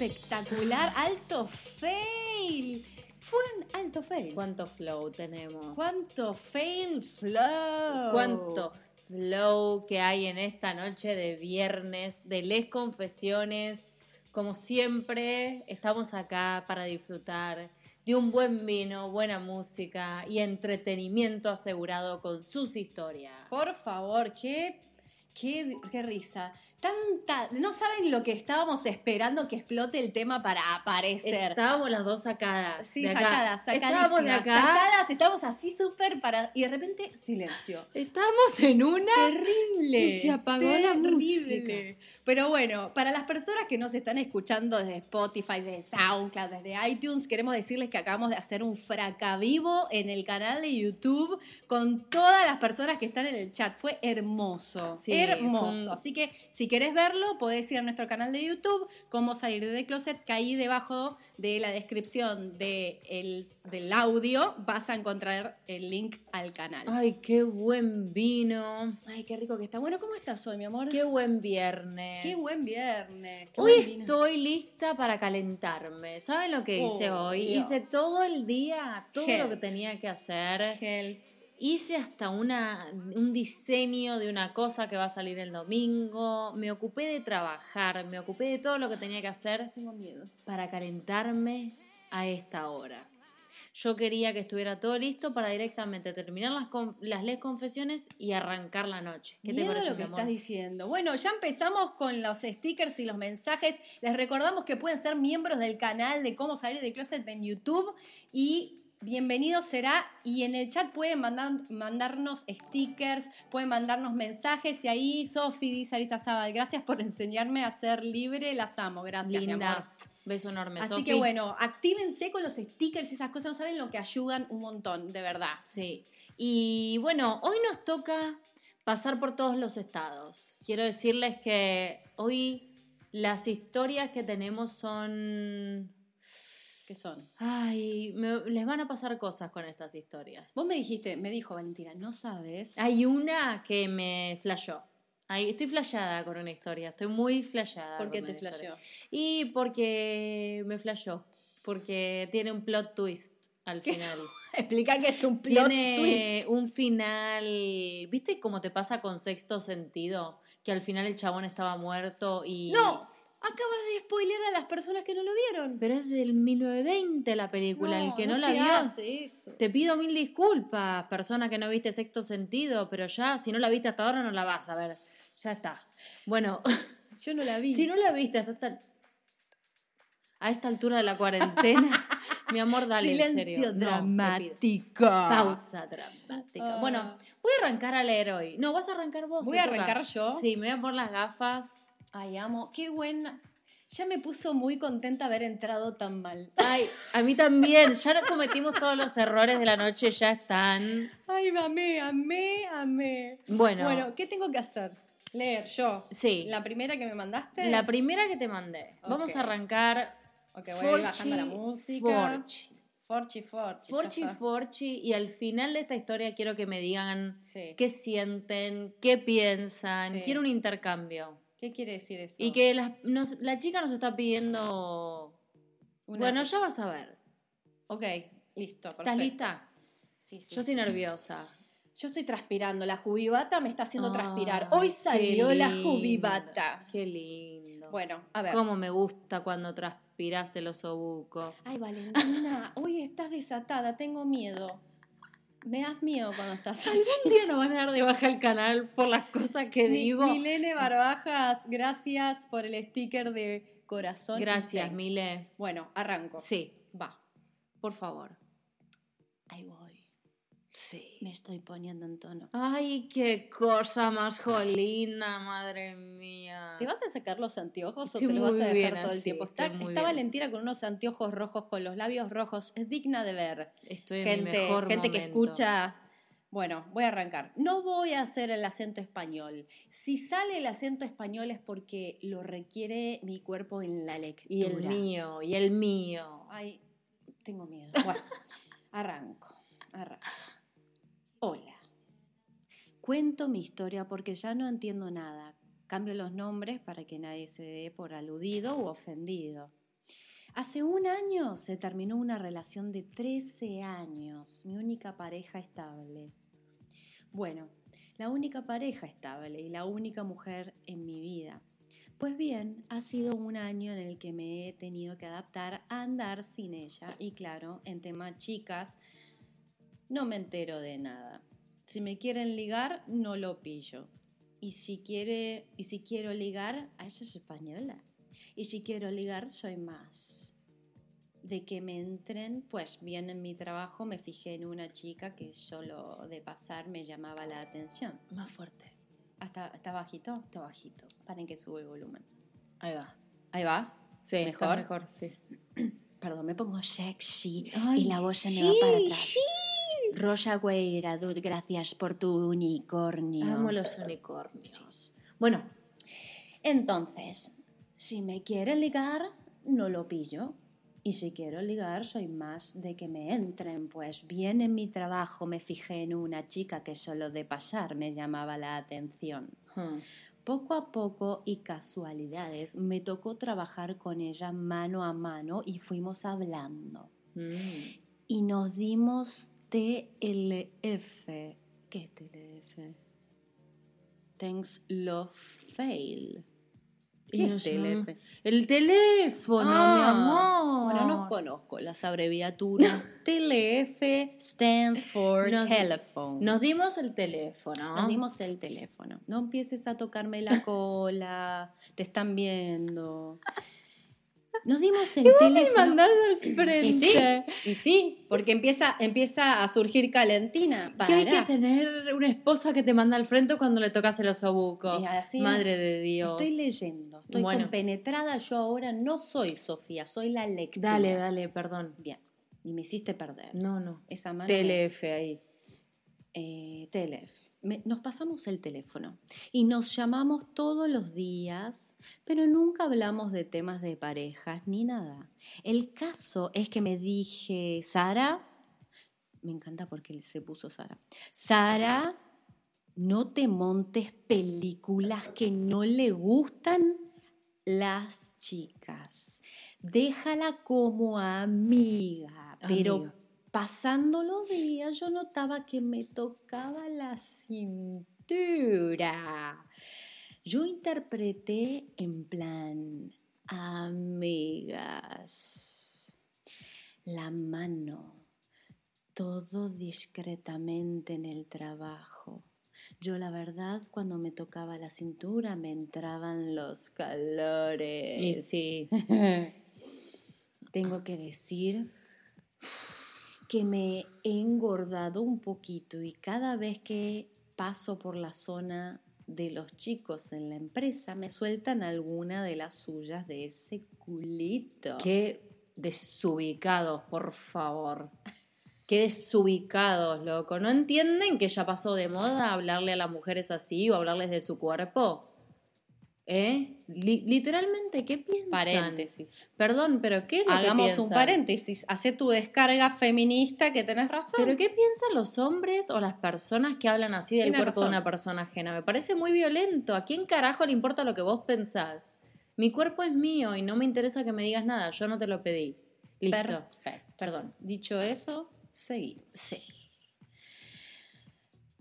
espectacular. Alto fail. Fue un alto fail. ¿Cuánto flow tenemos? ¿Cuánto fail flow? ¿Cuánto flow que hay en esta noche de viernes de Les Confesiones? Como siempre, estamos acá para disfrutar de un buen vino, buena música y entretenimiento asegurado con sus historias. Por favor, qué, qué, qué risa. Tanta, no saben lo que estábamos esperando que explote el tema para aparecer. Estábamos las dos sacadas. Sí, de acá. sacadas, sacadísimas. Estábamos de acá. Sacadas, estábamos así súper para. Y de repente, silencio. Estábamos en una. Terrible. Y se apagó la música. Pero bueno, para las personas que nos están escuchando desde Spotify, desde SoundCloud, desde iTunes, queremos decirles que acabamos de hacer un fracavivo en el canal de YouTube con todas las personas que están en el chat. Fue hermoso. Sí, hermoso. Así que si querés verlo, podés ir a nuestro canal de YouTube, Cómo salir de closet, que ahí debajo de la descripción de el- del audio vas a encontrar el link al canal. Ay, qué buen vino. Ay, qué rico que está. Bueno, ¿cómo estás hoy, mi amor? Qué buen viernes. Qué buen viernes. qué Hoy buen estoy lista para calentarme. ¿Saben lo que hice Oh, hoy? Dios. Hice todo el día, todo lo que tenía que hacer. Gel. Hice hasta una, un diseño de una cosa que va a salir el domingo. Me ocupé de trabajar, me ocupé de todo lo que tenía que hacer Tengo miedo. para calentarme a esta hora. Yo quería que estuviera todo listo para directamente terminar las, las les confesiones y arrancar la noche. ¿Qué te Miedo parece, lo que amor? estás diciendo. Bueno, ya empezamos con los stickers y los mensajes. Les recordamos que pueden ser miembros del canal de Cómo Salir de Closet en YouTube y bienvenido será. Y en el chat pueden mandar, mandarnos stickers, pueden mandarnos mensajes. Y ahí Sofi dice Arita Zabal, gracias por enseñarme a ser libre. Las amo. Gracias, mi amor. Linda. Beso enorme, Así que bueno, actívense con los stickers y esas cosas. No saben lo que ayudan un montón, de verdad. Sí. Y bueno, hoy nos toca pasar por todos los estados. Quiero decirles que hoy las historias que tenemos son... ¿Qué son? Ay, me- les van a pasar cosas con estas historias. Vos me dijiste, me dijo Valentina, no sabes. Hay una que me flashó. Ay, estoy flashada con una historia, estoy muy flashada. ¿Por qué te flasheó? Y porque me flashó, porque tiene un plot twist al ¿Qué final. Explica que es un plot tiene un final. ¿Viste cómo te pasa con sexto sentido? Que al final el chabón estaba muerto y. twist. ¡No! Acabas de spoilear a las personas que no lo vieron. Pero es del 1920 la película. el que no, la se vio. hace eso. Te pido mil disculpas, persona que no viste sexto sentido, pero ya, si no la viste hasta ahora, no la vas a ver. Ya está. Bueno, Yo no la vi. si no la viste hasta esta- a esta altura de la cuarentena, mi amor, dale en Silencio serio. No, dramático. Pausa dramática. Ah. Bueno, voy a arrancar a leer hoy. No, vas a arrancar vos. Voy a toca. arrancar yo. Sí, me voy a poner las gafas. Ay, amo. Qué buena. Ya me puso muy contenta haber entrado tan mal. Ay, a mí también. Ya cometimos todos los errores de la noche, ya están. Ay, amé, amé, amé. Bueno, Bueno, ¿qué tengo que hacer? Leer yo. sí. La primera que me mandaste. La primera que te mandé. Vamos Ok. a arrancar. Ok, voy a ir bajando la música. Forchi. Forchi, Forchi. Forchi. Forchi. Y al final de esta historia quiero que me digan Sí. qué sienten, qué piensan. Sí. Quiero un intercambio. ¿Qué quiere decir eso? Y que las- nos- la chica nos está pidiendo. Una- Bueno, ya vas a ver. Ok, listo. Perfecto. ¿Estás lista? Sí, sí. Yo estoy sí. nerviosa. Yo estoy transpirando. La jubibata me está haciendo transpirar. Hoy salió la jubibata. Qué lindo. Bueno, a ver. Cómo me gusta cuando transpiras el osobuco. Ay, Valentina, hoy estás desatada. Tengo miedo. Me das miedo cuando estás así. Algún día nos van a dar de baja el canal por las cosas que Mi- digo. Milene Barbajas, gracias por el sticker de corazón. Gracias. Mile. Bueno, arranco. Sí, Va. por favor. Ahí voy. Sí. Me estoy poniendo en tono. Ay, qué cosa más jolina, madre mía. ¿Te vas a sacar los anteojos o te los vas a dejar bien todo el tiempo? Está, está Valentina con unos anteojos rojos, con los labios rojos. Es digna de ver. Estoy en mi gente, mejor gente que escucha. Bueno, voy a arrancar. No voy a hacer el acento español. Si sale el acento español es porque lo requiere mi cuerpo en la lectura. Y el mío, y el mío. Ay, tengo miedo. Bueno, arranco, arranco. Hola. Cuento mi historia porque ya no entiendo nada. Cambio los nombres para que nadie se dé por aludido u ofendido. Hace un año se terminó una relación de 13 años, mi única pareja estable. Bueno, la única pareja estable y la única mujer en mi vida. Pues bien, ha sido un año en el que me he tenido que adaptar a andar sin ella y claro, en tema chicas, no me entero de nada. Si me quieren ligar, no lo pillo. Y si quiere, y si quiero ligar, a ella es española. Y si quiero ligar, soy más. De que me entren, pues bien en mi trabajo me fijé en una chica que solo de pasar me llamaba la atención. Más fuerte. ¿Está, está bajito? Está bajito. Paren que sube el volumen. Ahí va. Ahí va. Sí, ¿Mejor? mejor, mejor, sí. Perdón, me pongo sexy Ay, y la voz se me sí, va para atrás. sí. Rosa gracias por tu unicornio. Amo los unicornios. Bueno, Entonces, si me quiere ligar, no lo pillo. Y si quiero ligar, soy más de que me entren, pues bien en mi trabajo me fijé en una chica que solo de pasar me llamaba la atención. hmm, Poco a poco y casualidades me tocó trabajar con ella mano a mano y fuimos hablando. mm. Y nos dimos TLF. ¿Qué es TLF? Thanks Love Fail. ¿Qué es TLF? El teléfono, Ah, mi amor. Bueno, no conozco las abreviaturas. TLF stands for Nos- telephone. Nos dimos el teléfono. Nos dimos el teléfono. No empieces a tocarme la cola. Te están viendo. Nos dimos el Me teléfono. al frente. Y sí, y sí, porque empieza, empieza a surgir calentina. Que hay que tener una esposa que te manda al frente cuando le tocas el osobuco. Y así Madre es. de Dios. Estoy leyendo, estoy Bueno. compenetrada. Yo ahora no soy Sofía, soy la lectora. Dale, dale, perdón. Bien, y me hiciste perder. No, no. Esa mano TLF ahí. eh, TLF. Me- nos pasamos el teléfono y nos llamamos todos los días, pero nunca hablamos de temas de parejas ni nada. El caso es que me dije, Sara, me encanta porque se puso Sara, Sara, no te montes películas que no le gustan las chicas. Déjala como amiga, pero. Pasando los días yo notaba que me tocaba la cintura. Yo interpreté en plan, amigas, la mano, todo discretamente en el trabajo. Yo la verdad cuando me tocaba la cintura me entraban los calores. Y sí. Tengo que decir que me he engordado un poquito y cada vez que paso por la zona de los chicos en la empresa me sueltan alguna de las suyas de ese culito. Qué desubicados, por favor. Qué desubicados, loco. ¿No entienden que ya pasó de moda hablarle a las mujeres así o hablarles de su cuerpo? ¿Eh? Li- literalmente, ¿qué piensan? Paréntesis. Perdón, pero ¿qué es lo que Hagamos un paréntesis. Hace tu descarga feminista que tenés razón. ¿Pero qué piensan los hombres o las personas que hablan así del cuerpo de una persona ajena? Me parece muy violento. ¿A quién carajo le importa lo que vos pensás? Mi cuerpo es mío y no me interesa que me digas nada. Yo no te lo pedí. Listo. Perfecto. Perdón. Dicho eso, seguimos. Sí.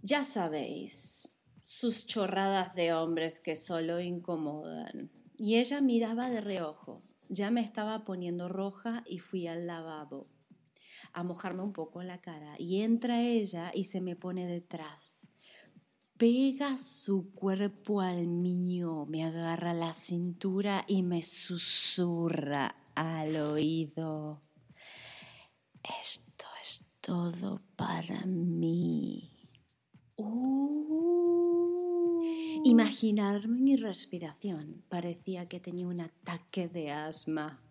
Ya sabéis, sus chorradas de hombres que solo incomodan. Y ella miraba de reojo. Ya me estaba poniendo roja y fui al lavabo a mojarme un poco la cara. Y entra ella y se me pone detrás. Pega su cuerpo al mío, me agarra la cintura y me susurra al oído. Esto es todo para mí. Uh. Imaginarme mi respiración. Parecía que tenía un ataque de asma.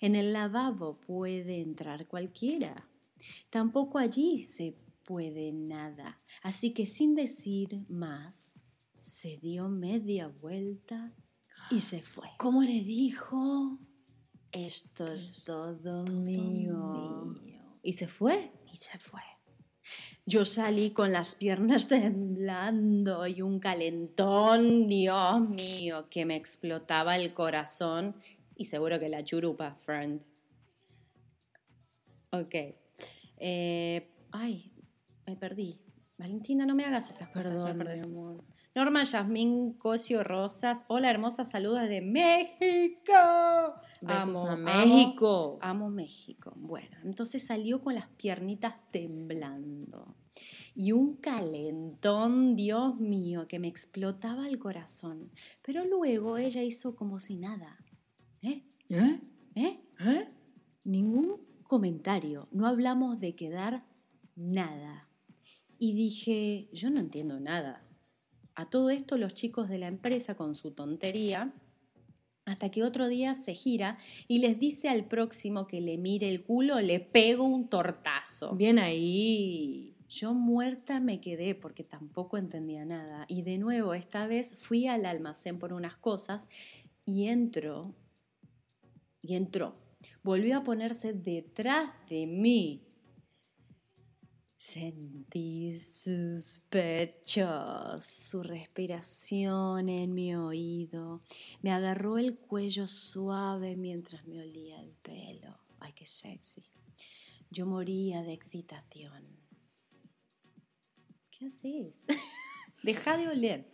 En el lavabo puede entrar cualquiera. Tampoco allí se puede nada. Así que sin decir más, se dio media vuelta y se fue. ¿Cómo le dijo? Esto es todo mío. ¿Y se fue? Y se fue. Yo salí con las piernas temblando y un calentón, Dios mío, que me explotaba el corazón y seguro que la churupa, friend. Ok. Eh, ay, me perdí. Valentina, no me hagas esas cosas. Perdón, mi amor. Norma Yasmín Cosio Rosas. Hola, hermosa, saludos desde México. Besos Amo, a amo, México. Amo México. Bueno, entonces salió con las piernitas temblando. Y un calentón, Dios mío, que me explotaba el corazón. Pero luego ella hizo como si nada. ¿Eh? ¿Eh? ¿Eh? ¿Eh? Ningún comentario. No hablamos de quedar nada. Y dije, yo no entiendo nada. A todo esto los chicos de la empresa con su tontería, hasta que otro día se gira y les dice al próximo que le mire el culo, le pego un tortazo. Bien ahí. Yo muerta me quedé porque tampoco entendía nada. Y de nuevo, esta vez fui al almacén por unas cosas y entró. Y entró. Volvió a ponerse detrás de mí. Sentí sus pechos, su respiración en mi oído. Me agarró el cuello suave mientras me olía el pelo. Ay, qué sexy. Yo moría de excitación. ¿Qué haces? Deja de oler.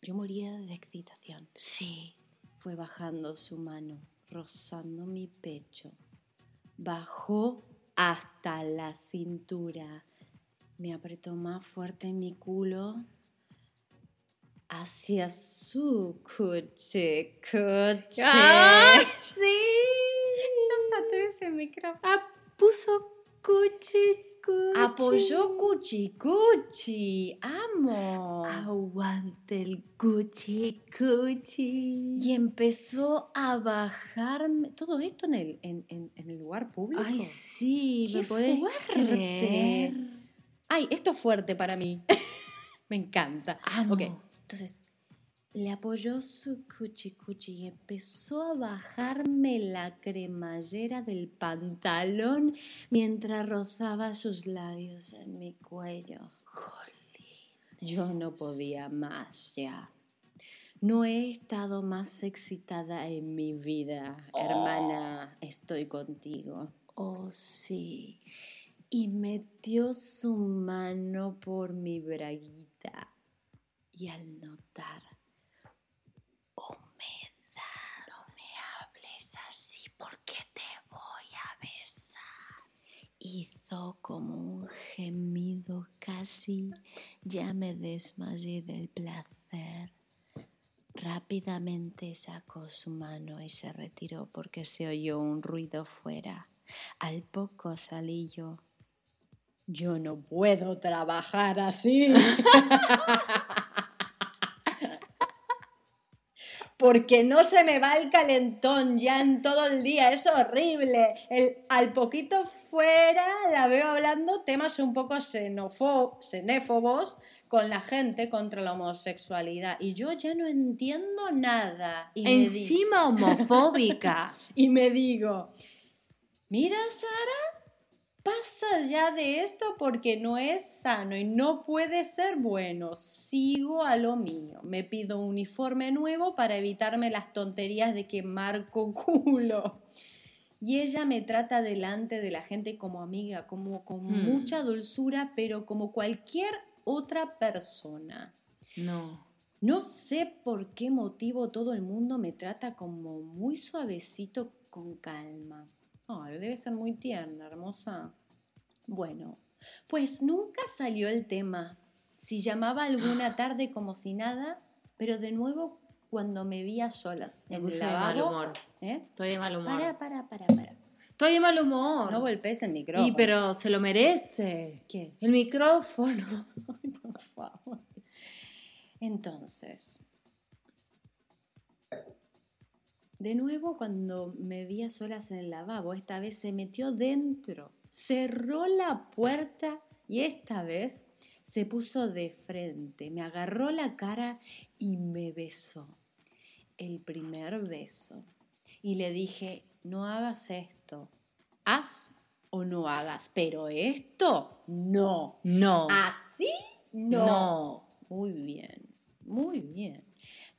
Yo moría de excitación. Sí. Fue bajando su mano, rozando mi pecho. Bajó hasta la cintura. Me apretó más fuerte mi culo hacia su cuche, cuche. ¡Ay, sí! No saturé el micrófono. Ah, puso cuchi, cuchi. Apoyó cuchi, cuchi. Amo. Aguante el cuchi, cuchi. Y empezó a bajarme. Todo esto en el, en, en- en el lugar público. Ay, sí, ¡Qué me podés fuerte! creer. Ay, esto es fuerte para mí. Me encanta. Amo. Ok, entonces le apoyó su cuchi cuchi y empezó a bajarme la cremallera del pantalón mientras rozaba sus labios en mi cuello. Yo no podía más ya. No he estado más excitada en mi vida, hermana. Estoy contigo. Oh, sí. Y metió su mano por mi braguita. Y al notar humedad, no me hables así porque te voy a besar. Hizo como un gemido casi. Ya me desmayé del placer. Rápidamente sacó su mano y se retiró porque se oyó un ruido fuera. Al poco salí yo. Yo no puedo trabajar así. Porque no se me va el calentón ya en todo el día, es horrible. El, al poquito fuera la veo hablando temas un poco xenéfobos con la gente contra la homosexualidad. Y yo ya no entiendo nada. Y Encima homofóbica. y me digo, mira Sara, pasa ya de esto porque no es sano y no puede ser bueno. Sigo a lo mío. Me pido un uniforme nuevo para evitarme las tonterías de que marco culo. Y ella me trata delante de la gente como amiga, como con Hmm. mucha dulzura, pero como cualquier otra persona. No. No sé por qué motivo todo el mundo me trata como muy suavecito con calma. Ay, debe ser muy tierna, hermosa. Bueno, pues nunca salió el tema. Si llamaba alguna tarde como si nada, pero de nuevo cuando me vi a solas Me en puse el de mal lavabo. humor. ¿eh? Estoy de mal humor. Para, para, para, para. Estoy de mal humor. No golpees el micrófono. y pero se lo merece. ¿Qué? El micrófono. Ay, por favor. Entonces, de nuevo cuando me vi a solas en el lavabo, esta vez se metió dentro, cerró la puerta y esta vez se puso de frente, me agarró la cara y me besó. El primer beso. Y le dije, no hagas esto, haz o no hagas, pero esto no. No. ¿Así? No. No. Muy bien, muy bien.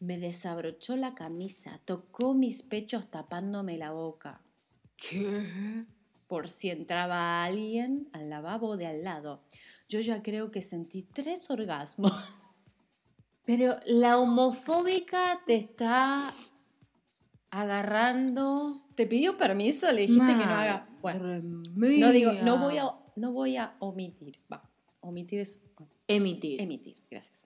Me desabrochó la camisa, tocó mis pechos tapándome la boca. ¿Qué? Por si entraba alguien al lavabo de al lado. Yo ya creo que sentí tres orgasmos. Pero la homofóbica te está agarrando. ¿Te pidió permiso? Le dijiste que no haga. Bueno, no digo, no voy a, no voy a omitir. Va, omitir es emitir. emitir. Gracias.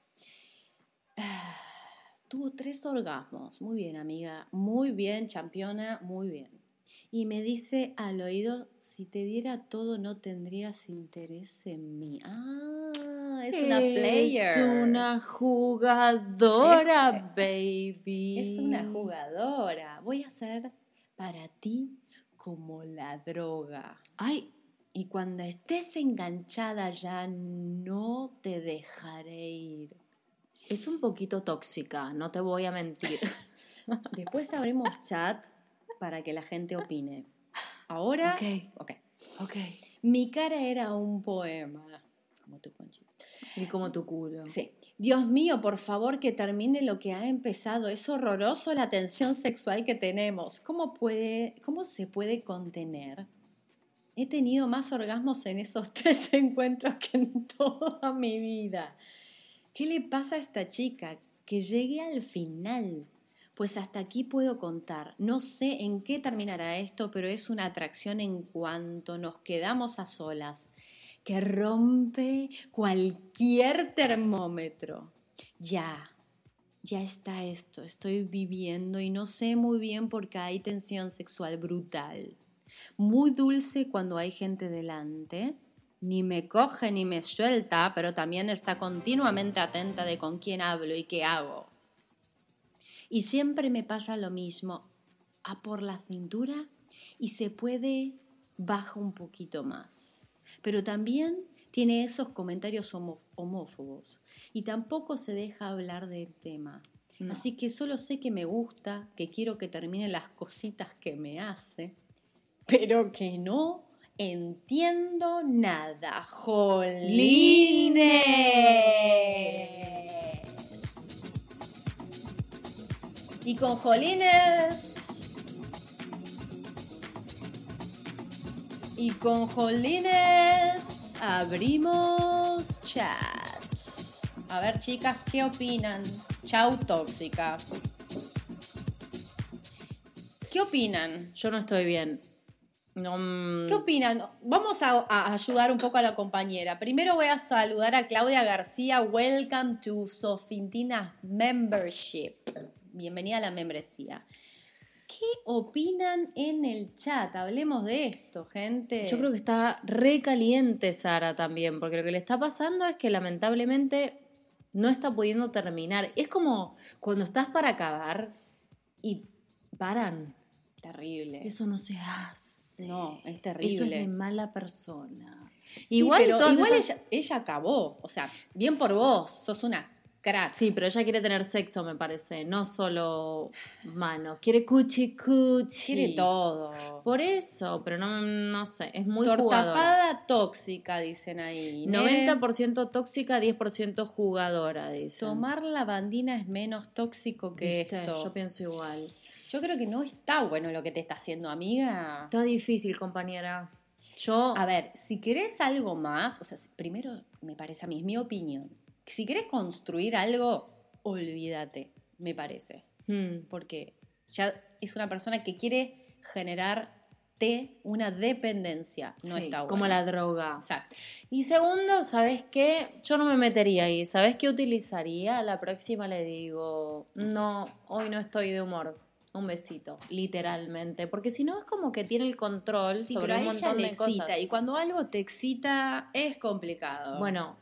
Tuvo tres orgasmos. Muy bien, amiga. Muy bien, campeona. Muy bien. Y me dice al oído, si te diera todo no tendrías interés en mí. Ah, es una player. Es una jugadora, baby. Es una jugadora. Voy a ser para ti como la droga. Ay, Y cuando estés enganchada ya no te dejaré ir. Es un poquito tóxica, no te voy a mentir. Después abrimos chat para que la gente opine. Ahora, Ok. ok. ok. Mi cara era un poema. Como tu conchita. Y como tu culo. Sí. Dios mío, por favor, que termine lo que ha empezado. Es horroroso la tensión sexual que tenemos. ¿Cómo, puede, ¿Cómo se puede contener? He tenido más orgasmos en esos tres encuentros que en toda mi vida. ¿Qué le pasa a esta chica? Que llegue al final. Pues hasta aquí puedo contar. No sé en qué terminará esto, pero es una atracción en cuanto nos quedamos a solas, que rompe cualquier termómetro. Ya, ya está esto, estoy viviendo y no sé muy bien por qué hay tensión sexual brutal. Muy dulce cuando hay gente delante. Ni me coge ni me suelta, pero también está continuamente atenta de con quién hablo y qué hago. Y siempre me pasa lo mismo. A por la cintura y se puede baja un poquito más. Pero también tiene esos comentarios homo- homófobos y tampoco se deja hablar del tema. No. Así que solo sé que me gusta, que quiero que termine las cositas que me hace, pero que no entiendo nada. ¡Jolines! Y con Jolines. Y con Jolines abrimos chat. A ver, chicas, ¿qué opinan? Chau, tóxica. ¿Qué opinan? Yo no estoy bien. No, mm, ¿Qué opinan? Vamos a, a ayudar un poco a la compañera. Primero voy a saludar a Claudia García. Welcome to Sofintina Membership. Bienvenida a la membresía. ¿Qué opinan en el chat? Hablemos de esto, gente. Yo creo que está re caliente Sara también, porque lo que le está pasando es que lamentablemente no está pudiendo terminar. Es como cuando estás para acabar y paran. Terrible. Eso no se hace. No, es Eso es terrible. de mala persona. Sí, igual pero igual esas- ella, ella acabó. O sea, bien por vos. Sos una crack. Sí, pero ella quiere tener sexo, me parece, no solo mano. Quiere cuchi cuchi. Quiere todo. Por eso, pero no, no sé, es muy jugadora. Tortapada tóxica, dicen ahí. Nere. 90% tóxica, 10% jugadora, dice. Tomar lavandina es menos tóxico que esto. Yo pienso igual. Yo creo que no está bueno lo que te está haciendo, amiga. Está difícil, compañera. Yo. A ver, si querés algo más, o sea, primero me parece a mí, es mi opinión. Si querés construir algo, olvídate, me parece. Hmm, Porque ya es una persona que quiere generarte una dependencia. No sí, está bueno. Como la droga. Exacto. Y segundo, ¿sabes qué? Yo no me metería ahí. ¿Sabes qué utilizaría? La próxima le digo, no, hoy no estoy de humor. Un besito, literalmente. Porque si no es como que tiene el control Sí, sobre pero un montón de cosas. excita. Y cuando algo te excita, es complicado. Bueno,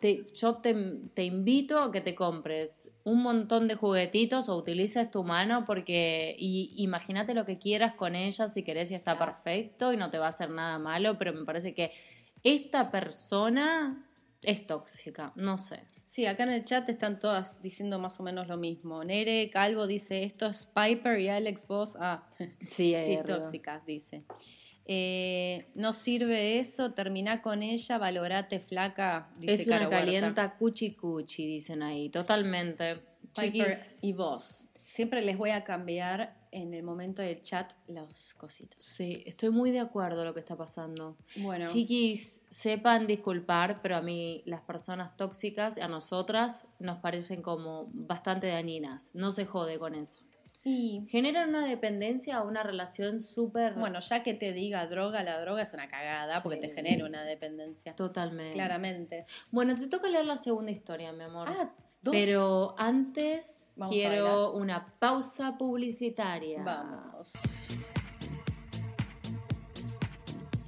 te- yo te, te invito a que te compres un montón de juguetitos o utilices tu mano porque imagínate lo que quieras con ella si querés y está Claro. perfecto y no te va a hacer nada malo, pero me parece que esta persona es tóxica, no sé. Sí, acá en el chat están todas diciendo más o menos lo mismo. Nere Calvo dice, esto es Piper y Alex Voss. Ah, Sí, sí, arriba. tóxicas, dice. Eh, no sirve eso, terminá con ella, valorate flaca, dice es una Caro Huerta. calienta cuchi cuchi, dicen ahí, totalmente. Piper Chiquis, y vos. Siempre les voy a cambiar en el momento del chat los cositos. sí, estoy muy de acuerdo a lo que está pasando. Bueno, Chiquis, sepan disculpar, pero a mí las personas tóxicas, a nosotras, nos parecen como bastante dañinas. No se jode con eso. y Generan una dependencia o una relación súper... bueno, ya que te diga droga, la droga es una cagada porque te genera una dependencia. Totalmente. Claramente. Bueno, te toca leer la segunda historia, mi amor. Ah, dos. Pero antes Vamos quiero una pausa publicitaria. Vamos.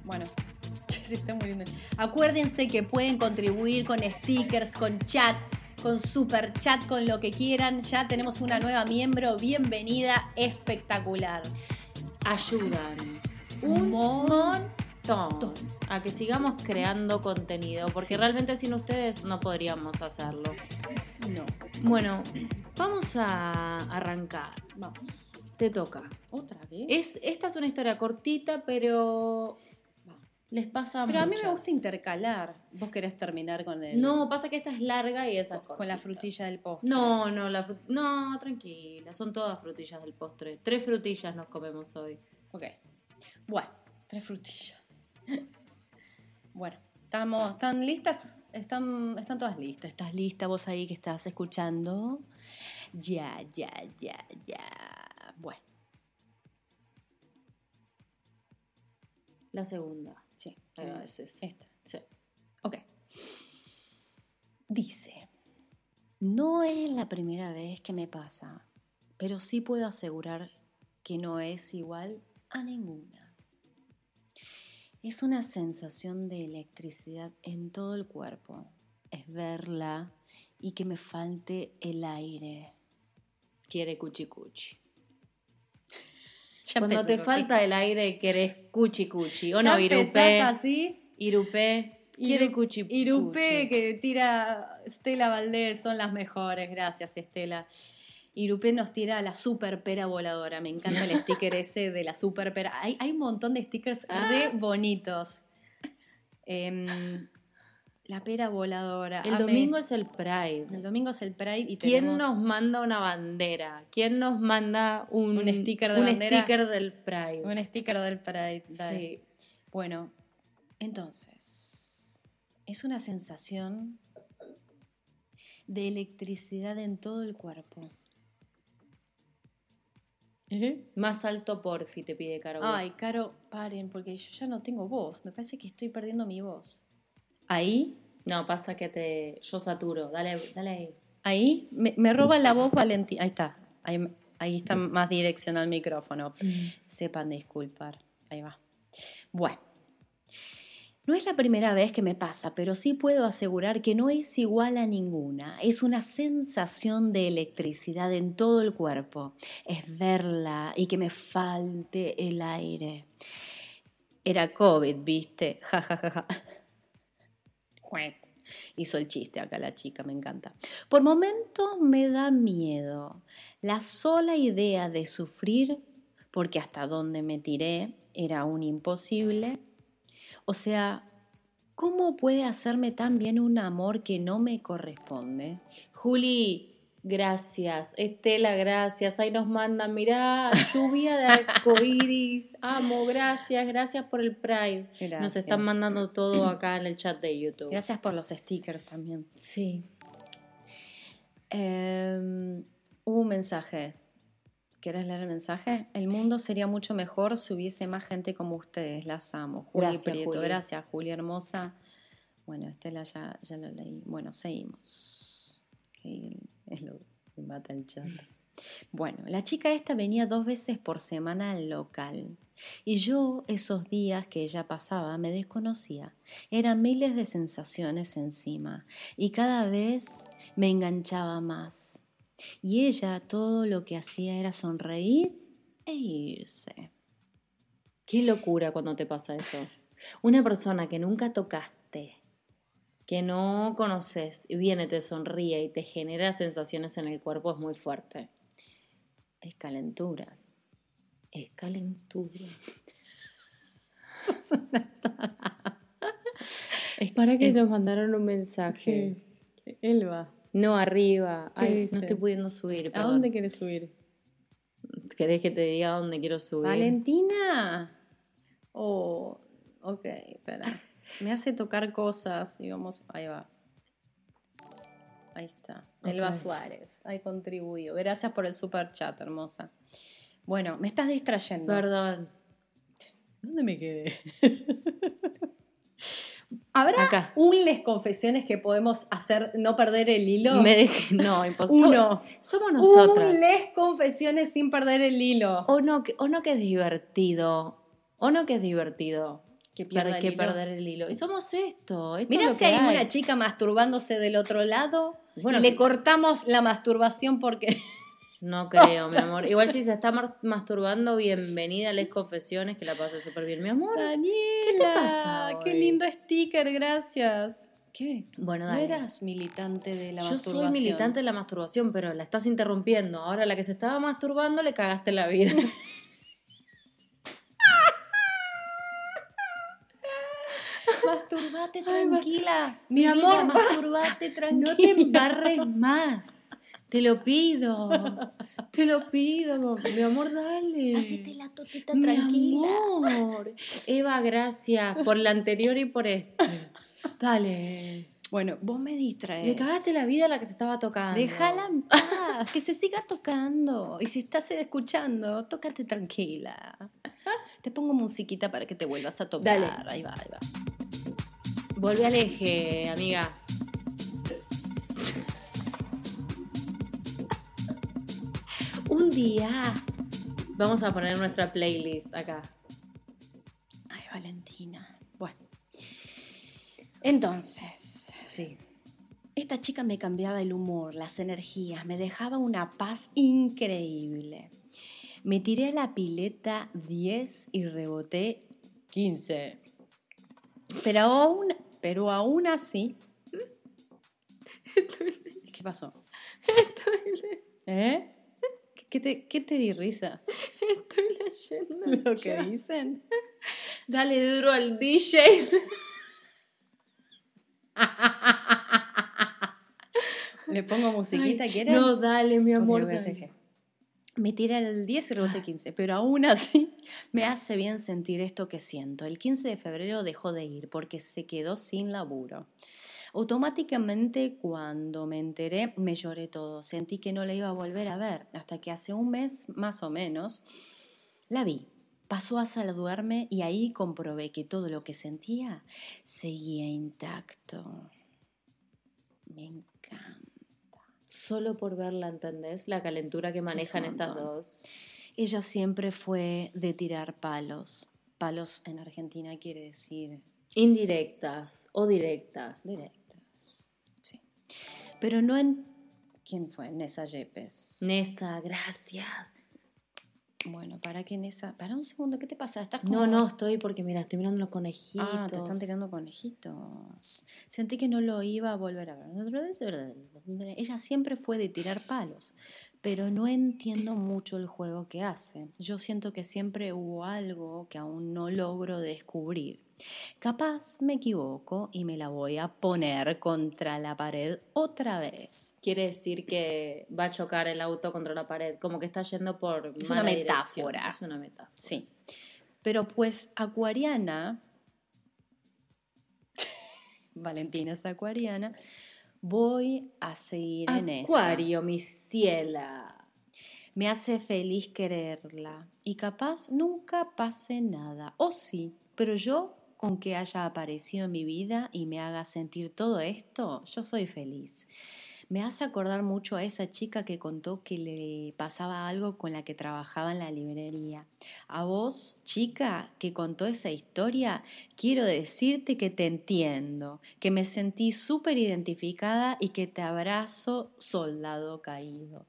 Bueno, se está muriendo. Acuérdense que pueden contribuir con stickers, con chat, con super chat, con lo que quieran. Ya tenemos una nueva miembro. Bienvenida, espectacular. Ayudan Un montón a que sigamos creando contenido, porque realmente sin ustedes no podríamos hacerlo. No. Bueno, vamos a arrancar. Vamos. Te toca. ¿Otra vez? Es, esta es una historia cortita, pero les pasa Pero a mí me gusta intercalar. Vos querés terminar con el. No, pasa que esta es larga y esa es Con la cortita. frutilla del postre. No, no, la fru- no, tranquila, son todas frutillas del postre. Tres frutillas nos comemos hoy. Ok. Bueno, tres frutillas. Bueno, estamos, ¿están listas? Están, están todas listas. ¿Estás lista vos ahí que estás escuchando? Ya, ya, ya, ya. Bueno, La segunda. sí. Ahí va, es ese es. esta. Sí. Ok. Dice, no es la primera vez que me pasa, pero sí puedo asegurar que no es igual a ninguna. Es una sensación de electricidad en todo el cuerpo. Es verla y que me falte el aire. Quiere cuchi cuchi. Ya Cuando te falta el aire, querés cuchi cuchi. O Ya no, Irupé. así. Irupé. Quiere Iru- cuchi Irupé cuchi. que tira Estela Valdés son las mejores, gracias Estela. Irupé nos tira la super pera voladora, me encanta el sticker ese de la super pera. Hay, hay un montón de stickers Ah. re bonitos. Em, la pera voladora. El amé. domingo es el Pride. El domingo es el Pride y ¿Quién tenemos- nos manda una bandera? ¿Quién nos manda un, Un sticker de un bandera? sticker del Pride? un sticker del Pride. dale. Sí. Bueno, entonces, es una sensación de electricidad en todo el cuerpo. Más alto porfi, te pide Caro. Ay, Caro, paren, porque yo ya no tengo voz. Me parece que estoy perdiendo mi voz. Ahí, No, pasa que te yo saturo. Dale, dale ahí. ahí, me, me roba la voz Valentina. Ahí está, ahí, ahí está más direccional el micrófono. Sepan disculpar. Ahí va. Bueno. No es la primera vez que me pasa, pero sí puedo asegurar que no es igual a ninguna. Es una sensación de electricidad en todo el cuerpo. Es verla y que me falte el aire. Era COVID, ¿viste? Ja, ja, ja, ja. Hizo el chiste acá la chica, me encanta. Por momentos me da miedo. La sola idea de sufrir, porque hasta donde me tiré era un imposible. O sea, ¿cómo puede hacerme tan bien un amor que no me corresponde? Juli, gracias. Estela, gracias. Ahí nos mandan, mirá, lluvia de arcoíris. Amo, gracias, gracias por el Pride. Nos están mandando todo acá en el chat de YouTube. Gracias por los stickers también. Sí. Eh, hubo un mensaje. ¿Querés leer el mensaje? El mundo sería mucho mejor si hubiese más gente como ustedes. Las amo. Juli Gracias, Prieto. Juli. Gracias, Juli hermosa. Bueno, Estela ya, ya lo leí. Bueno, seguimos. Que es lo que mata el chat. Bueno, la chica esta venía dos veces por semana al local. Y yo esos días que ella pasaba me desconocía. Eran miles de sensaciones encima. Y cada vez me enganchaba más. Y ella todo lo que hacía era sonreír e irse. Qué locura cuando te pasa eso. Una persona que nunca tocaste, que no conoces, y viene, te sonríe y te genera sensaciones en el cuerpo es muy fuerte. Es calentura. Es calentura. Para que es- nos mandaron un mensaje. Elba. No, arriba. No estoy pudiendo subir. ¿A perdón. dónde quieres subir? ¿Querés que te diga a dónde quiero subir? ¿Valentina? Oh, ok, espera. Me hace tocar cosas y vamos. Ahí va. Ahí está. Elba Ok. Suárez. Ahí contribuido. Gracias por el super chat, hermosa. Bueno, me estás distrayendo. Perdón. ¿Dónde me quedé? ¿Habrá Acá. un les confesiones que podemos hacer no perder el hilo? Me dejé. No, imposible. Uno. Somos nosotras. Un les confesiones sin perder el hilo. O no, que, o no que es divertido. O no que es divertido. Que pierda el que hilo. perder el hilo. Y somos esto. esto es Mira si hay, hay. una chica masturbándose del otro lado Bueno, y le que- cortamos la masturbación porque... No creo, mi amor. Igual si se está masturbando, bienvenida a Les Confesiones, que la pase súper bien, mi amor. Daniela, ¿Qué te pasa Qué lindo sticker, gracias. ¿Qué? Bueno, ¿No dale. eras militante de la Yo masturbación? soy militante de la masturbación, pero la estás interrumpiendo. Ahora la que se estaba masturbando le cagaste la vida. Masturbate Ay, tranquila. Mi vida, amor, masturbate tranquila. No te embarres más. Te lo pido. Te lo pido, mi amor, dale. Hacete la totita Mi tranquila. amor. Eva, gracias por la anterior y por este. Dale. Bueno, vos me distraes. Le cagaste la vida a la que se estaba tocando. Déjala en paz, que se siga tocando. Y si estás escuchando, tócate tranquila. Te pongo musiquita para que te vuelvas a tocar. Dale. Ahí va, ahí va. Vuelve al eje, amiga. Un día vamos a poner nuestra playlist acá. Ay, Valentina. Bueno. Entonces, Sí. esta chica me cambiaba el humor, las energías, me dejaba una paz increíble. Me tiré a la pileta 10 y reboté 15. Pero aún, pero aún así. ¿Qué pasó? ¿Eh? ¿Qué te, qué te di risa? Estoy leyendo. Lo que dicen. Dale duro al DJ. Le pongo musiquita, Ay, ¿quieres? No, dale, mi amor. dale. Me tira el 10 y rebote 15, pero aún así me hace bien sentir esto que siento. El 15 de febrero dejó de ir porque se quedó sin laburo. Automáticamente cuando me enteré me lloré todo, sentí que no la iba a volver a ver, hasta que hace un mes más o menos la vi. Pasó a saludarme y ahí comprobé que todo lo que sentía seguía intacto. Me encanta. Solo por verla, ¿entendés? La calentura que manejan estas dos. Ella siempre fue de tirar palos. Palos en Argentina quiere decir Indirectas o directas. directas. Pero no en. ¿Quién fue? Nessa Yepes. Nessa, gracias. Bueno, para que Nessa. Para un segundo, ¿qué te pasa? ¿Estás como... No, no, estoy porque mira, estoy mirando los conejitos. Ah, te están tirando conejitos. Sentí que no lo iba a volver a ver. Ella siempre fue de tirar palos, pero no entiendo mucho el juego que hace. Yo siento que siempre hubo algo que aún no logro descubrir. Capaz me equivoco y me la voy a poner contra la pared otra vez. Quiere decir que va a chocar el auto contra la pared, como que está yendo por Es una dirección. metáfora. Es una metáfora. Sí. Pero pues Acuariana, Valentina es Acuariana, voy a seguir en eso. Acuario, mi ciela. Me hace feliz quererla y capaz nunca pase nada. O sí, pero yo con que haya aparecido en mi vida y me haga sentir todo esto, yo soy feliz. Me hace acordar mucho a esa chica que contó que le pasaba algo con la que trabajaba en la librería. A vos, chica, que contó esa historia, quiero decirte que te entiendo, que me sentí súper identificada y que te abrazo, soldado caído.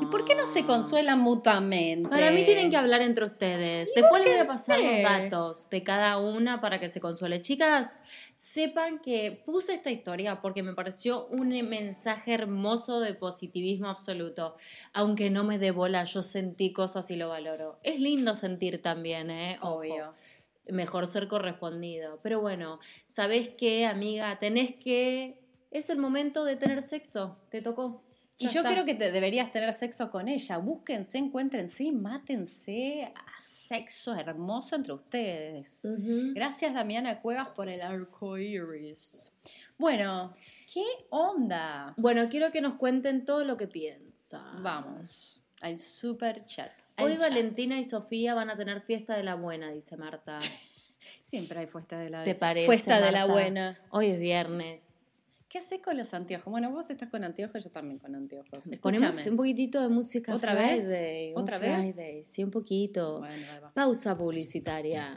¿Y por qué no se consuelan mutuamente? Para mí tienen que hablar entre ustedes. Después les voy a pasar sé? los datos de cada una para que se consuele. Chicas, sepan que puse esta historia porque me pareció un mensaje hermoso de positivismo absoluto. Aunque no me dé bola, yo sentí cosas y lo valoro. Es lindo sentir también, ¿eh? Ojo. Obvio. mejor ser correspondido. Pero bueno, ¿sabés qué, amiga? Tenés que... Es el momento de tener sexo, te tocó. Y yo creo que te deberías tener sexo con ella. Búsquense, encuéntrense y mátense a sexo hermoso entre ustedes. Gracias, Damiana Cuevas, por el arco iris. Bueno, ¿qué onda? Bueno, quiero que nos cuenten todo lo que piensan. Vamos al super chat. Hoy Valentina y Sofía van a tener fiesta de la buena, dice Marta. Siempre hay fiesta de la ¿Te parece? Fiesta de la buena. Hoy es viernes. ¿Qué haces con los anteojos? Bueno, vos estás con anteojos, yo también con anteojos. Ponemos un poquitito de música ¿Otra vez? ¿Otra vez? Sí, un poquito. Bueno, Pausa publicitaria.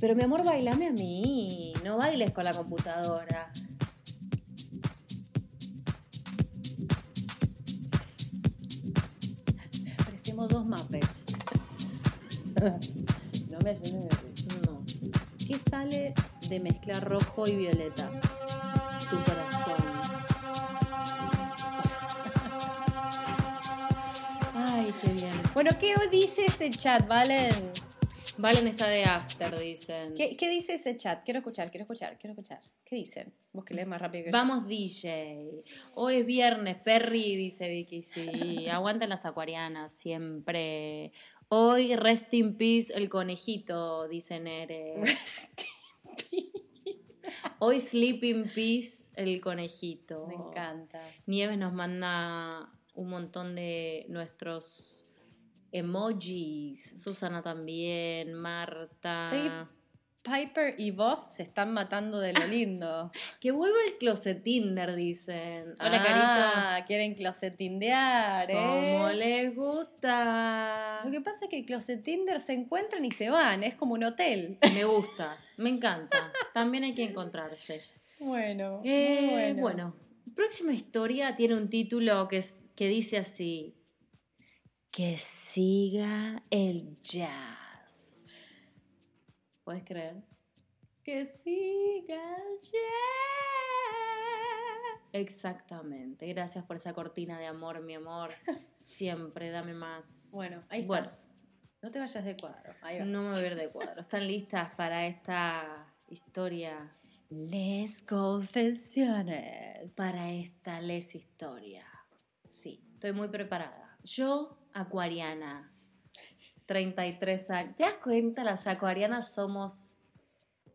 Pero mi amor, bailame a mí. No bailes con la computadora. Parecemos dos mapes. no me No. ¿Qué sale de mezclar rojo y violeta. Tu corazón. Ay, qué bien. Bueno, ¿qué dice ese chat, Valen? Valen está de after, dicen. ¿Qué, dice ese chat? Quiero escuchar, quiero escuchar, quiero escuchar. ¿Qué dicen? Vos que lees más rápido que Vamos, DJ. Hoy es viernes, Perry, dice Vicky. Sí, aguanten las acuarianas, siempre. Hoy, rest in peace, el conejito, dice Nere. Rest Hoy Sleep in Peace, el conejito. Me encanta. Nieves nos manda un montón de nuestros emojis. Susana también, Marta. Piper y vos se están matando de lo lindo. que vuelva el closet Tinder, dicen. Hola, ah, carito. quieren closetindear, ¿eh? Como les gusta. Lo que pasa es que el closet Tinder se encuentran y se van, es como un hotel. Me gusta, me encanta. También hay que encontrarse. Bueno, eh, bueno. bueno. Próxima historia tiene un título que, es, que dice así. Que siga el jazz. ¿Puedes creer? Que siga el jazz. Exactamente. Gracias por esa cortina de amor, mi amor. Siempre, dame más. Bueno, ahí estás. No te vayas de cuadro. No me voy a ir de cuadro. ¿Están listas para esta historia? Les confesiones. Para esta les historia. Sí, estoy muy preparada. Yo, acuariana, 33 años. ¿Te das cuenta? Las acuarianas somos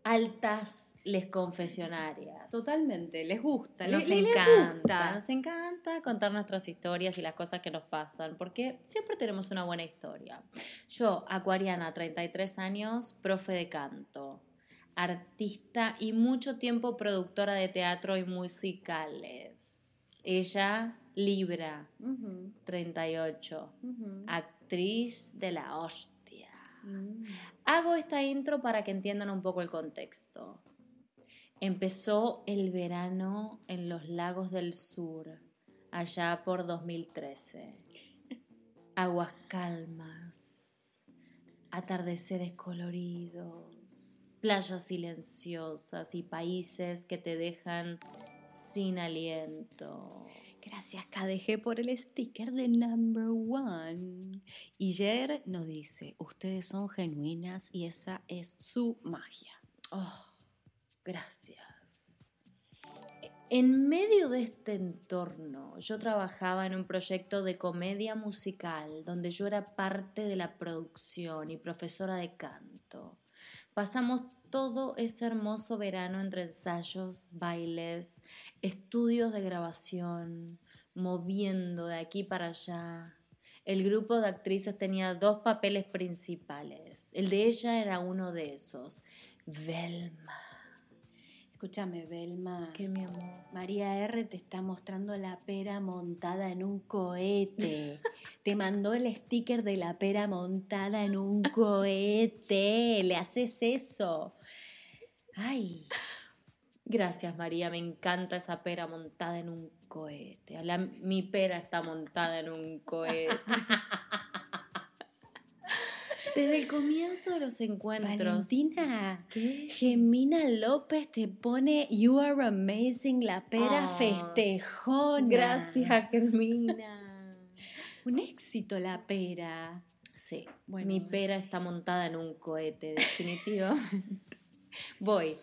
altas les confesionarias. Totalmente, les gusta, nos les, encanta. Nos encanta contar nuestras historias y las cosas que nos pasan, porque siempre tenemos una buena historia. Yo, acuariana, 33 años, profe de canto, artista y mucho tiempo productora de teatro y musicales. Ella, Libra, 38, actriz de la hostia. Mm. Hago esta intro para que entiendan un poco el contexto. Empezó el verano en los lagos del sur, allá por 2013. Aguas calmas, atardeceres coloridos, playas silenciosas y países que te dejan sin aliento. Gracias KDG por el sticker de number one. Y Jer nos dice, ustedes son genuinas y esa es su magia. Oh, gracias. En medio de este entorno, yo trabajaba en un proyecto de comedia musical donde yo era parte de la producción y profesora de canto. Pasamos todo ese hermoso verano entre ensayos, bailes, estudios de grabación, moviendo de aquí para allá. El grupo de actrices tenía dos papeles principales. El de ella era uno de esos. Velma. Escúchame, Velma. ¿Qué, mi amor? María R. te está mostrando la pera montada en un cohete. te mandó el sticker de la pera montada en un cohete. Le haces eso. Ay. Gracias, María. Me encanta esa pera montada en un cohete. mi pera está montada en un cohete. Desde el comienzo de los encuentros. Valentina, Gemina López te pone You are amazing, la pera ah, festejona. Gracias, Gemina. Un éxito la pera. Sí, Bueno, mi pera está montada en un cohete, definitivamente. Voy.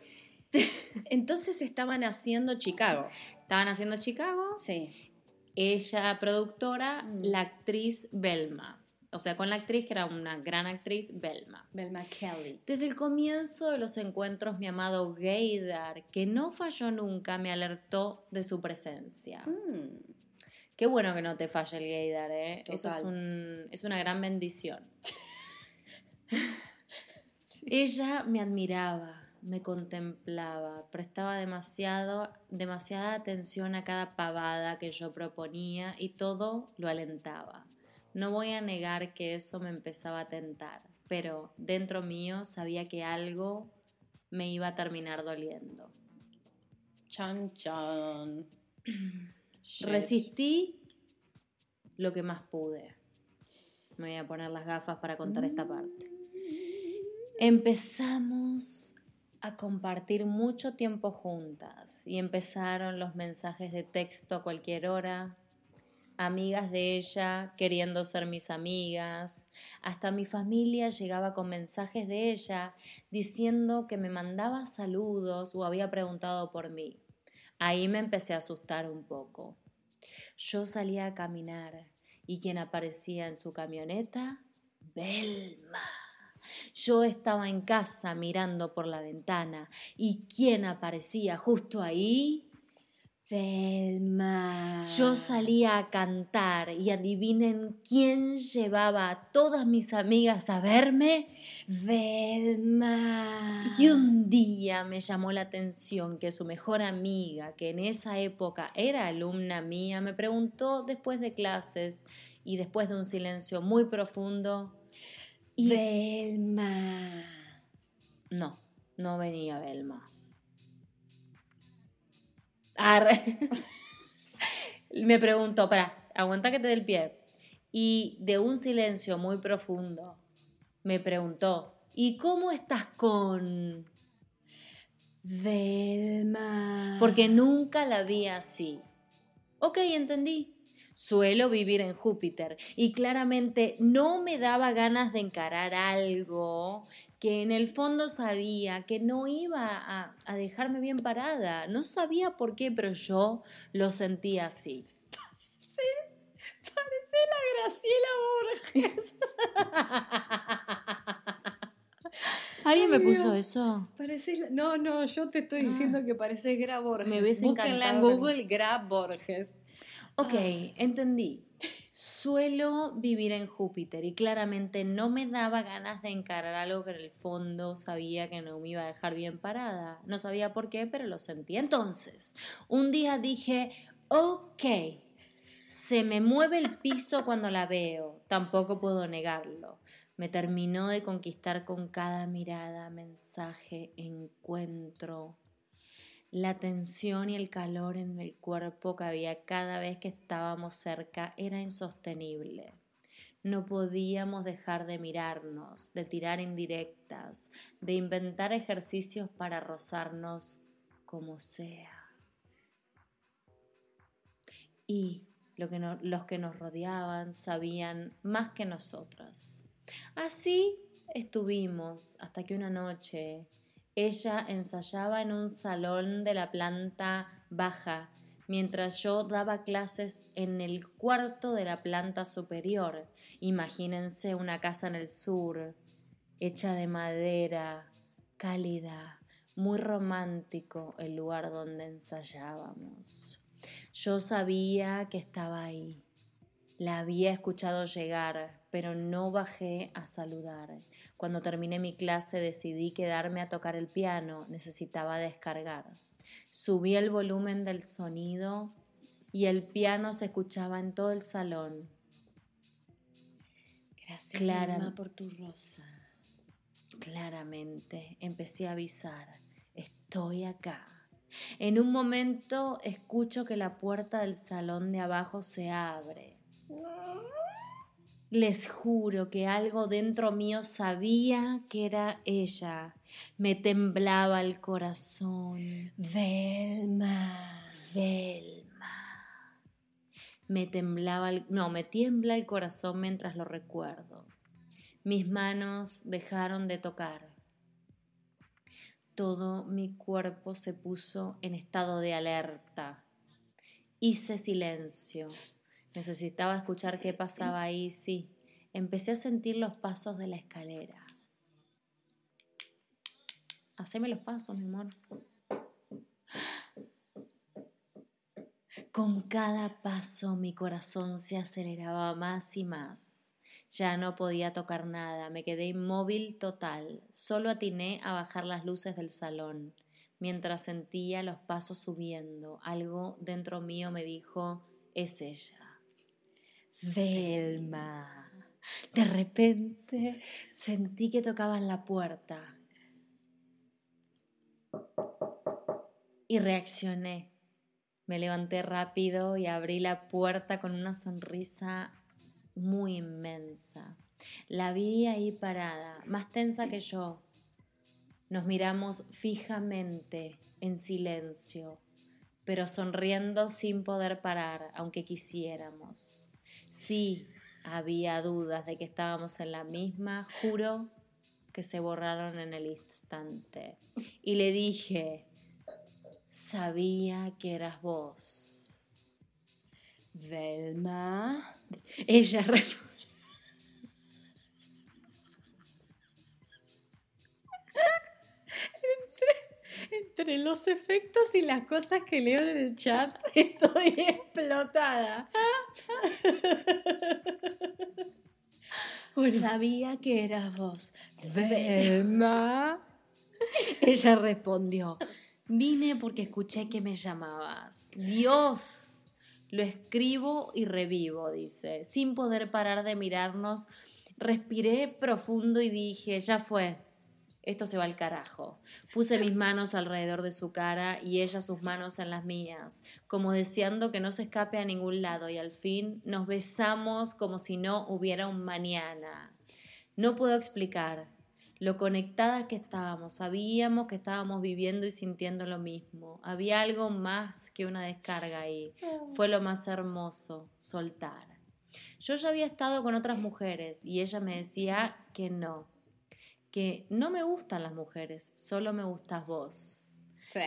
Entonces estaban haciendo Chicago. Estaban haciendo Chicago, Sí. ella productora, Mm. la actriz Belma. O sea, con la actriz que era una gran actriz, Belma. Belma Kelly. Desde el comienzo de los encuentros, mi amado Gaydar, que no falló nunca, me alertó de su presencia. Mm. Qué bueno que no te falle el Gaydar, ¿eh? Eso es, Total. un- es una gran bendición. Ella me admiraba, me contemplaba, prestaba demasiado, demasiada atención a cada pavada que yo proponía y todo lo alentaba. No voy a negar que eso me empezaba a tentar, pero dentro mío sabía que algo me iba a terminar doliendo. Chan, chan. Resistí lo que más pude. Me voy a poner las gafas para contar esta parte. Empezamos a compartir mucho tiempo juntas y empezaron los mensajes de texto a cualquier hora, amigas de ella queriendo ser mis amigas, hasta mi familia llegaba con mensajes de ella diciendo que me mandaba saludos o había preguntado por mí. Ahí me empecé a asustar un poco. Yo salía a caminar y quien aparecía en su camioneta, Belma. Yo estaba en casa mirando por la ventana y quien aparecía justo ahí, Belma. yo salía a cantar y adivinen quién llevaba a todas mis amigas a verme. Velma. Y un día me llamó la atención que su mejor amiga, que en esa época era alumna mía, me preguntó después de clases y después de un silencio muy profundo, y Velma. no, no venía Belma. Arre. me preguntó, para, aguanta que te dé el pie. Y de un silencio muy profundo, me preguntó, ¿y cómo estás con...? Velma. porque nunca la vi así. Ok, entendí. Suelo vivir en Júpiter y claramente no me daba ganas de encarar algo que en el fondo sabía que no iba a, a dejarme bien parada. No sabía por qué, pero yo lo sentía así. Parece la Graciela Borges. ¿Alguien me puso Dios. eso? Parece No, no, yo te estoy diciendo que parece Gra Borges. Me hubiese Búsquenla en Google, Gra Borges. Ok, Ah. entendí. Suelo vivir en Júpiter y claramente no me daba ganas de encarar algo que en el fondo sabía que no me iba a dejar bien parada. No sabía por qué, pero lo sentí. Entonces, un día dije, ok, se me mueve el piso cuando la veo, tampoco puedo negarlo. Me terminó de conquistar con cada mirada, mensaje, encuentro. La tensión y el calor en el cuerpo que había cada vez que estábamos cerca era insostenible. No podíamos dejar de mirarnos, de tirar indirectas, de inventar ejercicios para rozarnos como sea. Y lo que los que nos rodeaban sabían más que nosotras. Así estuvimos hasta que una noche ella ensayaba en un salón de la planta baja, mientras yo daba clases en el cuarto de la planta superior. Imagínense una casa en el sur, hecha de madera, cálida, muy romántico el lugar donde ensayábamos. Yo sabía que estaba ahí. La había escuchado llegar, pero no bajé a saludar. Cuando terminé mi clase decidí quedarme a tocar el piano, necesitaba descargar. Subí el volumen del sonido y el piano se escuchaba en todo el salón. Gracias, Clara. Velma, por tu rosa. Claramente empecé a avisar, estoy acá. En un momento escucho que la puerta del salón de abajo se abre. Les juro que algo dentro mío sabía que era ella. Me temblaba el corazón. Velma. Velma. Me temblaba el... No, me tiembla el corazón mientras lo recuerdo. Mis manos dejaron de tocar. Todo mi cuerpo se puso en estado de alerta. Hice silencio. Necesitaba escuchar qué pasaba ahí, sí. Empecé a sentir los pasos de la escalera. Haceme los pasos, mi amor. Con cada paso mi corazón se aceleraba más y más. Ya no podía tocar nada, me quedé inmóvil total. Solo atiné a bajar las luces del salón. Mientras sentía los pasos subiendo, algo dentro mío me dijo, es ella. Velma. De repente sentí que tocaban la puerta. Y reaccioné. Me levanté rápido y abrí la puerta con una sonrisa muy inmensa. La vi ahí parada, más tensa que yo. Nos miramos fijamente, en silencio, pero sonriendo sin poder parar, aunque quisiéramos. Sí, había dudas de que estábamos en la misma, juro que se borraron en el instante. Y le dije, sabía que eras vos. Velma. Ella entre, los efectos y las cosas que leo en el chat, estoy explotada. Sabía que eras vos. Velma. Ella respondió, Vine porque escuché que me llamabas. Dios, lo escribo y revivo, dice. Sin poder parar de mirarnos, respiré profundo y dije, ya fue, esto se va al carajo. Puse mis manos alrededor de su cara y ella sus manos en las mías, como deseando que no se escape a ningún lado y al fin nos besamos como si no hubiera un mañana. No puedo explicar, lo conectadas que estábamos, sabíamos que estábamos viviendo y sintiendo lo mismo. Había algo más que una descarga ahí. Fue lo más hermoso, soltar. Yo ya había estado con otras mujeres y ella me decía que no, que no me gustan las mujeres, solo me gustas vos.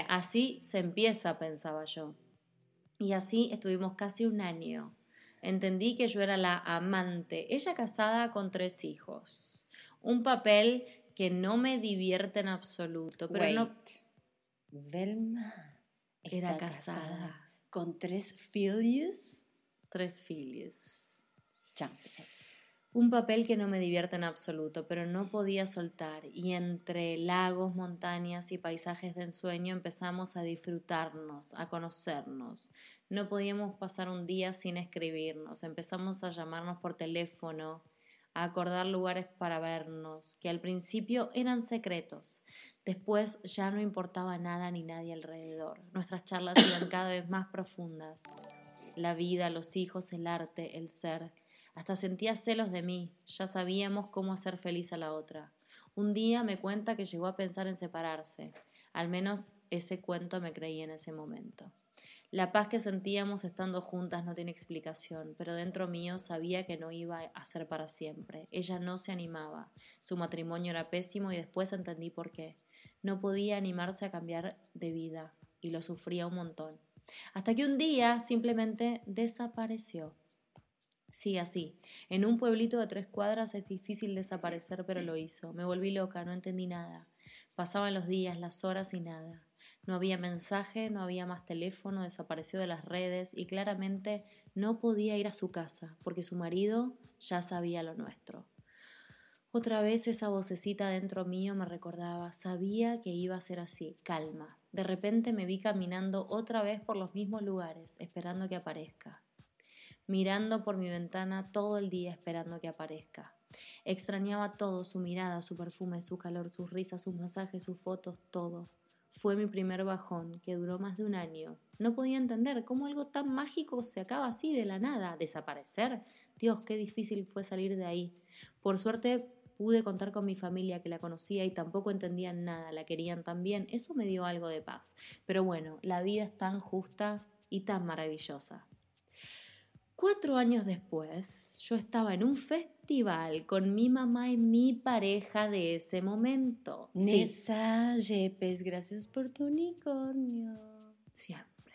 Así se empieza, pensaba yo. Y así estuvimos casi un año. Entendí que yo era la amante, ella casada con tres hijos. Un papel que no me divierte en absoluto. Pero no. Velma era casada. con tres filios. Tres filios. Un papel que no me divierte en absoluto, pero no podía soltar, y entre lagos, montañas y paisajes de ensueño empezamos a disfrutarnos, a conocernos. No podíamos pasar un día sin escribirnos, empezamos a llamarnos por teléfono, a acordar lugares para vernos, que al principio eran secretos. Después ya no importaba nada ni nadie alrededor. Nuestras charlas eran cada vez más profundas. La vida, los hijos, el arte, el ser. Hasta sentía celos de mí. Ya sabíamos cómo hacer feliz a la otra. Un día me cuenta que llegó a pensar en separarse. Al menos ese cuento me creí en ese momento. La paz que sentíamos estando juntas no tiene explicación, pero dentro mío sabía que no iba a ser para siempre. Ella no se animaba. Su matrimonio era pésimo y después entendí por qué. No podía animarse a cambiar de vida y lo sufría un montón. Hasta que un día simplemente desapareció. Sí, así. En un pueblito de tres cuadras es difícil desaparecer, pero lo hizo. Me volví loca, no entendí nada. Pasaban los días, las horas y nada. No había mensaje, no había más teléfono, desapareció de las redes y claramente no podía ir a su casa porque su marido ya sabía lo nuestro. Otra vez esa vocecita dentro mío me recordaba, sabía que iba a ser así, calma. De repente me vi caminando otra vez por los mismos lugares, esperando que aparezca. Mirando por mi ventana todo el día esperando que aparezca. Extrañaba todo, su mirada, su perfume, su calor, sus risas, sus masajes, sus fotos, todo. Fue mi primer bajón, que duró más de un año. No podía entender cómo algo tan mágico se acaba así de la nada, desaparecer. Dios, qué difícil fue salir de ahí. Por suerte pude contar con mi familia que la conocía y tampoco entendían nada, la querían tan bien. Eso me dio algo de paz. Pero bueno, la vida es tan justa y tan maravillosa. Cuatro años después, yo estaba en un festival con mi mamá y mi pareja de ese momento. Sí, Nessa Yepes, gracias por tu unicornio. siempre.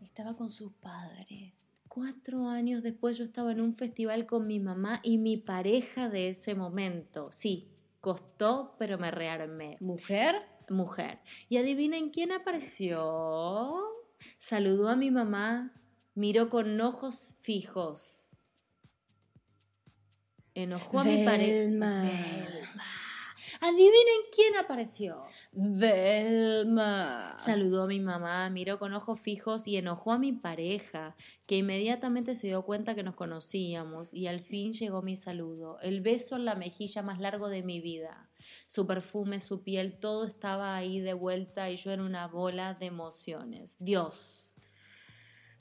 Estaba con su padre. Cuatro años después yo estaba en un festival con mi mamá y mi pareja de ese momento. Sí, costó, pero me rearmé. ¿Mujer? Mujer. Y adivinen quién apareció. Saludó a mi mamá, miró con ojos fijos. Enojó a mi pareja. Velma. Adivinen quién apareció. Velma. Saludó a mi mamá, miró con ojos fijos y enojó a mi pareja, que inmediatamente se dio cuenta que nos conocíamos y al fin llegó mi saludo, el beso en la mejilla más largo de mi vida. Su perfume, su piel, todo estaba ahí de vuelta y yo en una bola de emociones. Dios.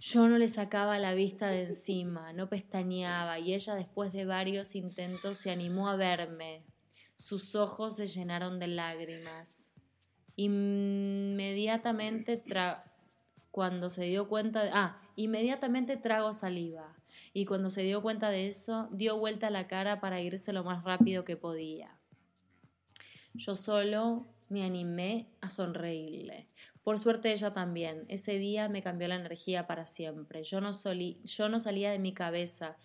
Yo no le sacaba la vista de encima, no pestañeaba y ella después de varios intentos se animó a verme. Sus ojos se llenaron de lágrimas. Inmediatamente cuando se dio cuenta de, ah, inmediatamente trago saliva. Y cuando se dio cuenta de eso, dio vuelta la cara para irse lo más rápido que podía. Yo solo me animé a sonreírle. Por suerte ella también. Ese día me cambió la energía para siempre. Yo no, solí, yo no salía de mi cabeza.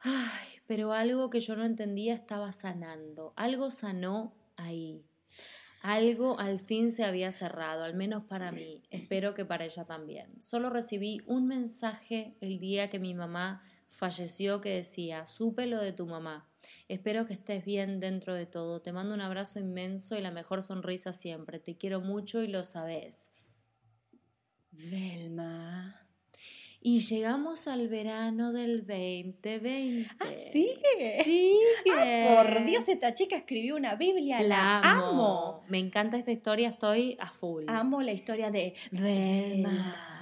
Ay, pero algo que yo no entendía estaba sanando. Algo sanó ahí. Algo al fin se había cerrado, al menos para mí. Espero que para ella también. Solo recibí un mensaje el día que mi mamá falleció que decía, supe lo de tu mamá. Espero que estés bien dentro de todo. Te mando un abrazo inmenso y la mejor sonrisa siempre. Te quiero mucho y lo sabes. Velma. Y llegamos al verano del 2020. ¿Ah, sigue? Sigue. Ah, por Dios, esta chica escribió una Biblia. La, amo. Me encanta esta historia, estoy a full. Amo la historia de Velma.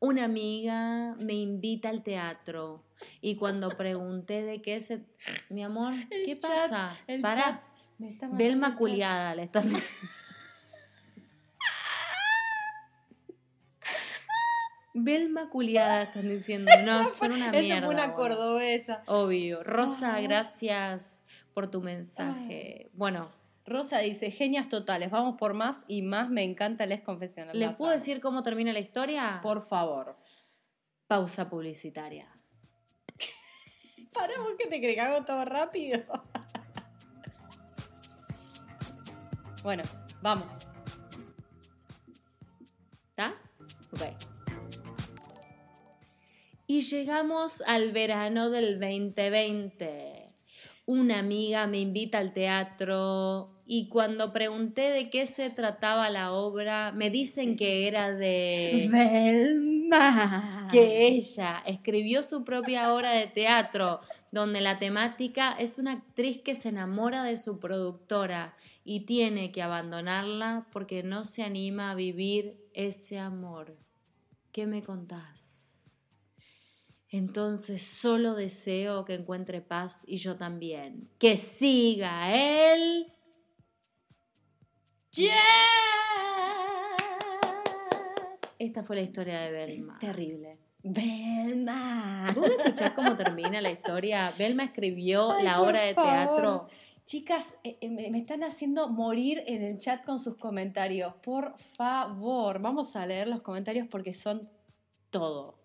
Una amiga me invita al teatro y cuando pregunté de qué se... Mi amor, ¿qué pasa? Para, chat. Me está matando el Belma chat. culiada, le están diciendo. Belma culiada, están diciendo. No, son una Esa mierda. fue una cordobesa. Obvio. Rosa, gracias por tu mensaje. Bueno, Rosa dice, genias totales, vamos por más y más, me encanta Les Confesional. ¿les Las puedo amo". decir cómo termina la historia? Por favor. Pausa publicitaria. Para, ¿por qué te crees que hago todo rápido? bueno, vamos. ¿Está? Ok. Y llegamos al verano del 2020. Una amiga me invita al teatro y cuando pregunté de qué se trataba la obra, me dicen que era de... Velma. que ella escribió su propia obra de teatro, donde la temática es una actriz que se enamora de su productora y tiene que abandonarla porque no se anima a vivir ese amor. ¿Qué me contás? Entonces solo deseo que encuentre paz y yo también. Que siga él. Yes. Esta fue la historia de Belma. Terrible. Velma. ¿Vos me escuchás cómo termina la historia? Belma escribió Ay, la obra de teatro. Chicas, eh, eh, me están haciendo morir en el chat con sus comentarios. Por favor, vamos a leer los comentarios porque son todo.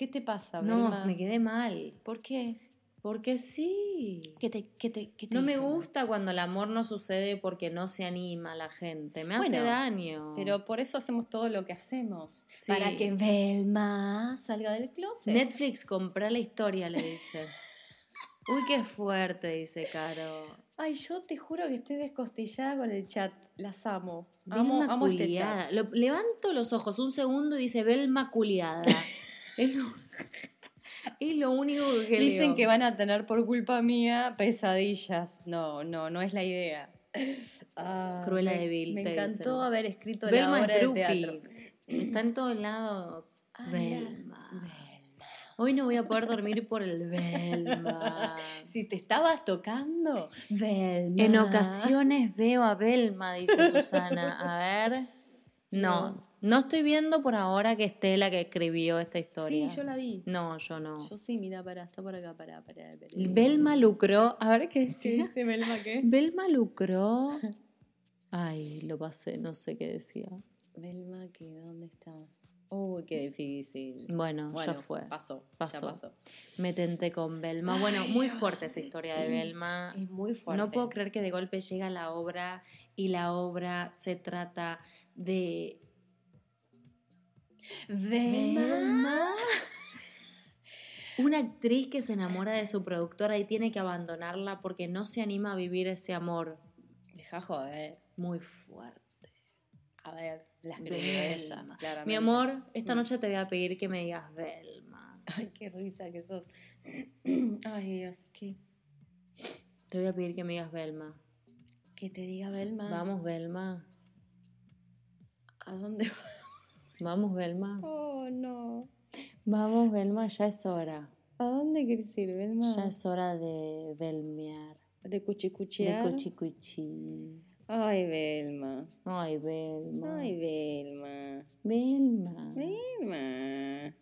¿Qué te pasa, No, Velma? me quedé mal. ¿Por qué? Porque sí. ¿Qué te, qué te, qué te No me gusta cuando el amor no sucede porque no se anima la gente. Me hace daño. Pero por eso hacemos todo lo que hacemos. Sí. Para que Velma salga del closet. Netflix, comprá la historia, le dice. Uy, qué fuerte, dice Caro. Ay, yo te juro que estoy descostillada con el chat. Las amo. Amo, Belma amo este chat. Lo- levanto los ojos un segundo y dice Belma culiada. es, lo, es lo único que Dicen leo. que van a tener por culpa mía pesadillas. No, no, no es la idea. Ah, Cruella me- de Vil, Me encantó dicen. haber escrito la Belma obra es de teatro. Está en todos lados. Ah, mira. Belma. Velma. Hoy no voy a poder dormir por el Belma. Si te estabas tocando, Velma. En ocasiones veo a Belma, dice Susana. A ver. No, No estoy viendo por ahora que esté la que escribió esta historia. Sí, yo la vi. No, yo no. Yo sí, mira, para, está por acá, para, para. para. Belma lucró. A ver qué ¿Qué decía. dice Belma qué? Belma lucró. Ay, lo pasé, no sé qué decía. Belma, que ¿dónde está? Uy, qué difícil. Bueno, Bueno, ya fue. Pasó, Pasó. Ya pasó. Me tenté con Belma. Bueno, muy fuerte esta historia de Belma. Es muy fuerte. No puedo creer que de golpe llega la obra y la obra se trata de Belma. Una actriz que se enamora de su productora y tiene que abandonarla porque no se anima a vivir ese amor. Deja joder. Muy fuerte. A ver, la escribió ella. Belma. claramente. Mi amor, esta Mm. noche te voy a pedir que me digas Belma. Ay, qué risa que sos. Ay, Dios, ¿qué? Te voy a pedir que me digas Belma. Que te diga Belma. Vamos, Belma. ¿A dónde Vamos, Belma. Oh, no. Vamos, Belma, ya es hora. ¿A dónde quieres ir, Belma? Ya es hora de belmear. De De cuchicuchear. cuchi cuchi. Ay, Belma. Ay, Belma. Ay, Belma. Belma. Belma.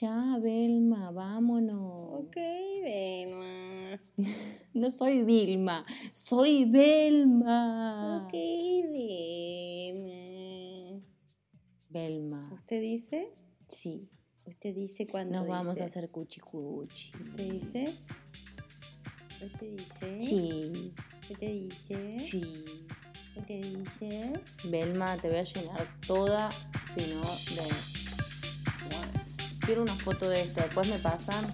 Ya, Belma, vámonos. Ok, Belma. No soy Vilma, soy Belma. Ok, Belma. Belma. ¿Usted dice? Sí. ¿Usted dice cuándo Nos vamos a hacer cuchi cuchi. ¿Usted dice? ¿Usted dice? Sí. ¿Usted dice? Sí. ¿Usted dice? Belma, te voy a llenar toda, si no, de... Quiero una foto de esto, después me pasan.